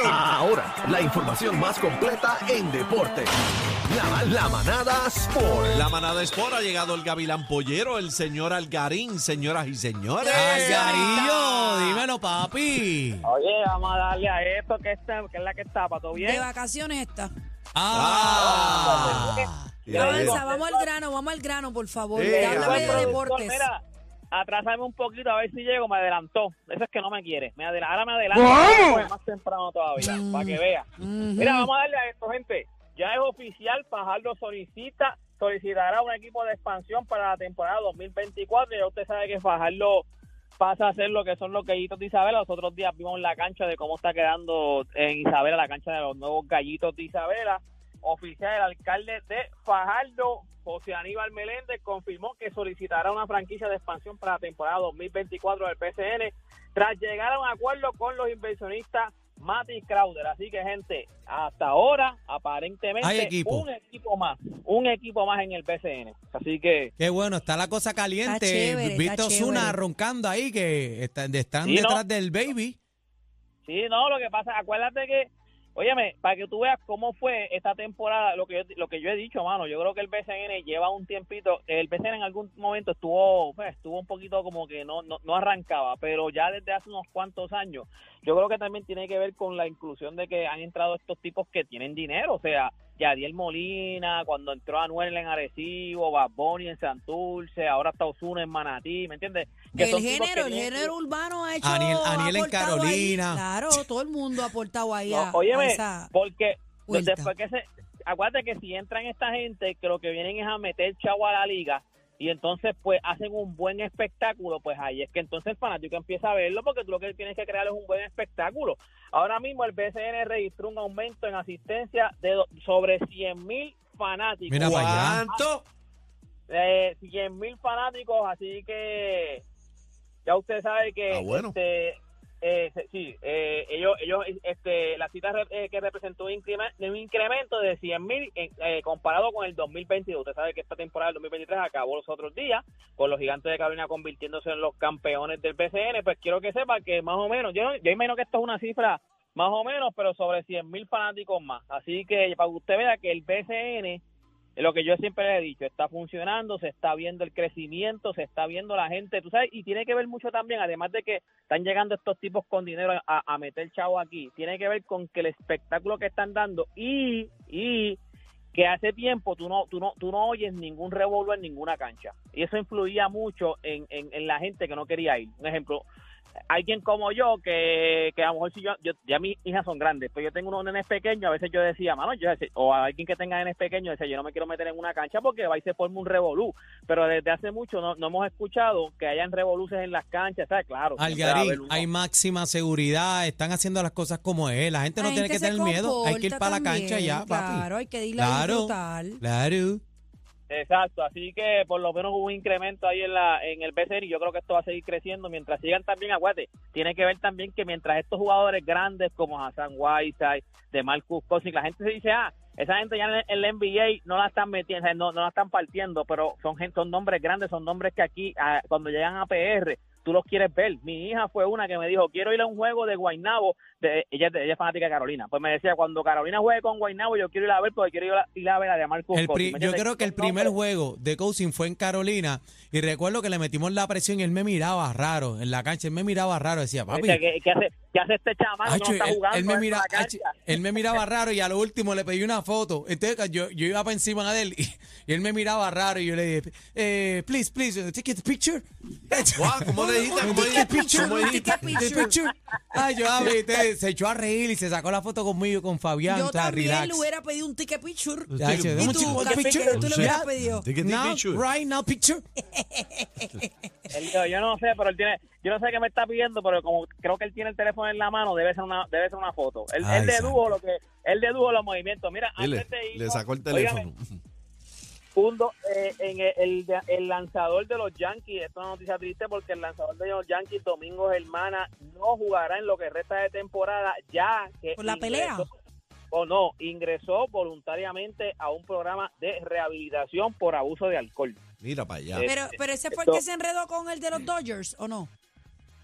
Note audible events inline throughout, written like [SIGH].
Ahora, la información más completa en deporte. La, la manada Sport. La manada Sport ha llegado el Gavilán Pollero, el señor Algarín, señoras y señores. Algarillo, dímelo, papi. Oye, vamos a darle a esto que, está, que es la que está, ¿para todo De bien? vacaciones está. Ah. Mira, Avanza, vamos al grano, vamos al grano, por favor. Háblame de deportes. Mira, atrásame un poquito a ver si llego, me adelantó. Eso es que no me quiere. Me adela- ahora me adelanto más temprano todavía, para que vea. Mira, vamos a darle a esto, gente. Ya es oficial, Fajardo solicita, solicitará un equipo de expansión para la temporada 2024. Ya usted sabe que Fajardo pasa a ser lo que son los gallitos de Isabela. Los otros días vimos la cancha de cómo está quedando en Isabela, la cancha de los nuevos gallitos de Isabela. Oficial, el alcalde de Fajardo, José Aníbal Meléndez, confirmó que solicitará una franquicia de expansión para la temporada 2024 del PCN tras llegar a un acuerdo con los inversionistas Mati Crowder. Así que, gente, hasta ahora, aparentemente, Hay equipo. un equipo más, un equipo más en el PCN. Así que, Qué bueno, está la cosa caliente. Chévere, Viste Osuna roncando ahí que están, están Sí, ¿no? detrás del baby. Sí, no, lo que pasa, acuérdate que, óyeme, para que tú veas cómo fue esta temporada, lo que yo, lo que yo he dicho, mano, yo creo que el BCN lleva un tiempito, el BCN en algún momento estuvo, pues, estuvo un poquito como que no, no, no arrancaba, pero ya desde hace unos cuantos años, yo creo que también tiene que ver con la inclusión de que han entrado estos tipos que tienen dinero, o sea, Yadiel Molina, cuando entró Anuel en Arecibo, Bad Bunny en Santurce, ahora está Osuna en Manatí, ¿me entiendes? Que El género, el género urbano ha hecho. Aniel- ha Aniel en ahí. Carolina. Claro, todo el mundo ha aportado ahí No, a, a óyeme, esa porque vuelta. después que se... Acuérdate que si entran esta gente, que lo que vienen es a meter chavo a la liga, y entonces pues hacen un buen espectáculo, pues ahí es que entonces el fanático empieza a verlo, porque tú lo que tienes que crear es un buen espectáculo. Ahora mismo el BCN registró un aumento en asistencia de sobre 100 mil fanáticos. Mira. ¿Cuánto? Eh, 100 mil fanáticos, así que ya usted sabe que Ah, bueno. este, eh, sí, eh, ellos, ellos, este, la cita eh, que representó un incremento de 100 mil eh, comparado con el 2022. Usted sabe que esta temporada del 2023 acabó los otros días con los gigantes de Carolina convirtiéndose en los campeones del BCN. Pues quiero que sepa que más o menos, yo, yo imagino que esto es una cifra más o menos, pero sobre 100 mil fanáticos más. Así que para que usted vea que el BCN lo que yo siempre le he dicho, está funcionando, se está viendo el crecimiento, se está viendo la gente, tú sabes, y tiene que ver mucho también, además de que están llegando estos tipos con dinero a, a meter chavo aquí, tiene que ver con que el espectáculo que están dando y, y que hace tiempo tú no, tú no, tú no oyes ningún revolver en ninguna cancha. Y eso influía mucho en, en, en la gente que no quería ir. Un ejemplo, alguien como yo que, que a lo mejor si yo, yo ya mis hijas son grandes, pero yo tengo unos nenes pequeños, a veces yo decía, mano, yo decía- o a alguien que tenga nenes pequeños, decía, yo no me quiero meter en una cancha porque va y se forma un revolú, pero desde hace mucho no, no hemos escuchado que hayan revoluces en las canchas, ¿sabes? Claro. Algarín, hay máxima seguridad, están haciendo las cosas como es. La gente no La tiene gente que tener miedo, hay que ir para la cancha ya, papi. Claro, hay que ir a Claro, disfrutar. claro. Exacto, así que por lo menos hubo un incremento ahí en la en el BCN y yo creo que esto va a seguir creciendo. Mientras sigan también, aguate, tiene que ver también que mientras estos jugadores grandes como Hassan Whiteside, de Marcus Cousins, la gente se dice, ah, esa gente ya en el NBA no la están metiendo, no, no la están partiendo, pero son son nombres grandes, son nombres que aquí ah, cuando llegan a PR tú los quieres ver. Mi hija fue una que me dijo, quiero ir a un juego de Guaynabo, de, ella, ella es fanática de Carolina. Pues me decía, cuando Carolina juegue con Guaynabo, yo quiero ir a ver porque quiero ir a, ir a ver a de El pri- Cousins. ¿Me yo creo que el primer juego de coaching fue en Carolina y recuerdo que le metimos la presión y él me miraba raro en la cancha, él me miraba raro, decía, papi, ¿Qué, qué hace, qué hace este que Acho, no está él, jugando él me mira, acho, él miraba raro y a lo último le pedí una foto. Entonces yo, yo iba para encima de él y, y él me miraba raro y yo le dije, eh, please, please, take a picture. Guau, ¿Cómo le dijiste? ¿Cómo Take a dijiste? picture, ¿Cómo dijiste? picture. Ay, yo abrí, entonces, se echó a reír y se sacó la foto conmigo y con Fabián. Yo también relax. le hubiera pedido un ticket picture. Ya, ¿Y tú, Café, picture. tú le hubieras pedido? Now, picture. right now, picture. Yo no sé, pero él tiene, yo no sé qué me está pidiendo, pero como creo que él tiene el teléfono en la mano, debe ser una, debe ser una foto. Él, Ay, él dedujo santo. lo que, él dedujo los movimientos. Mira, le, antes de le irnos, sacó el teléfono. un do- eh, en el, el, el lanzador de los Yankees, esto es una noticia triste porque el lanzador de los Yankees, Domingo Germana, no jugará en lo que resta de temporada, ya que ¿Por la pelea? o no, ingresó voluntariamente a un programa de rehabilitación por abuso de alcohol. Mira para allá. Eh, Pero, pero ese fue el que se enredó con el de los Dodgers, ¿o no?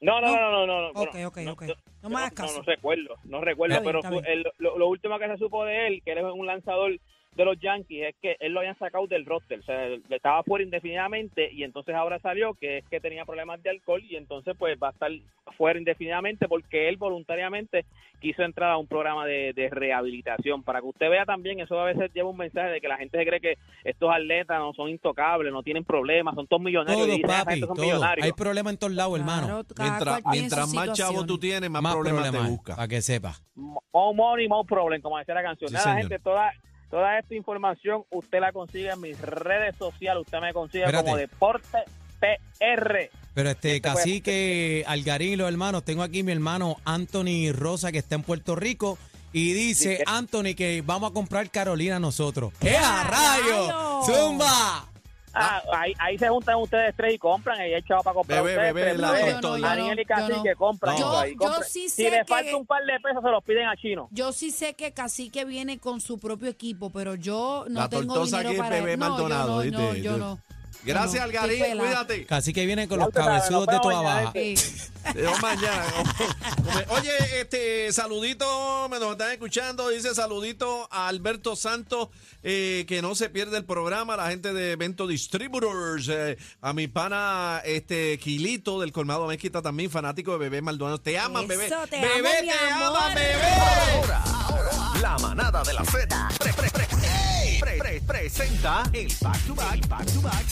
No, no, No. no, no, no. no, Ok, ok, no, ok. no, No me hagas no, caso. No, recuerdo, no recuerdo, bien, pero lo, lo último que se supo de él, que él es un lanzador de los Yankees, es que él lo habían sacado del roster, o sea, estaba fuera indefinidamente y entonces ahora salió que es que tenía problemas de alcohol y entonces pues va a estar fuera indefinidamente porque él voluntariamente quiso entrar a un programa de, de rehabilitación. Para que usted vea también, eso a veces lleva un mensaje de que la gente se cree que estos atletas no son intocables, no tienen problemas, son todos millonarios. Todo, y dicen, "Ah, papi, estos son todo. millonarios". Hay problemas en todos lados, hermano. Claro, Mientras, más chavo tú tienes, más, Más problemas, problemas, te busca. para que sepa. More money, more problem, como decía la canción. Sí, Nada, señor. gente, toda, toda esta información usted la consigue en mis redes sociales. Usted me consigue Espérate. como Deporte PR. Pero este, Este fue- cacique, Algarín y los hermanos, tengo aquí mi hermano Anthony Rosa que está en Puerto Rico y dice, Dice- Anthony, que vamos a comprar Carolina nosotros. ¡Qué ¡Ah, a rayo! rayos! ¡Zumba! Ah, ahí, ahí se juntan ustedes tres y compran. Ahí hay chavo para comprar. Bebé, ustedes bebé, tres, la bebé. no, Daniel y Cacique no. compran. Yo- ahí, yo compran. sí si sé le que- falta un par de pesos, se los piden a Chino. Yo sí sé que Cacique viene con su propio equipo, pero yo no La tengo tortosa dinero aquí es para Bebé no, Maldonado, yo no, no, yo no. Gracias, Algarín. Cuídate. Cacique viene con los cabezudos de toda baja. Te [LAUGHS] mañana. Oye, este saludito, me nos están escuchando. Dice saludito a Alberto Santos, eh, que no se pierde el programa, la gente de Evento Distributors, eh, a mi pana este Quilito del Colmado Mezquita también, fanático de Bebé Maldonado. Te aman, bebé. Eso, te bebé, amo, mi te aman, bebé. Ahora, ahora, la manada de la Z pre- pre- pre- pre- pre- presenta el back to back, back to back,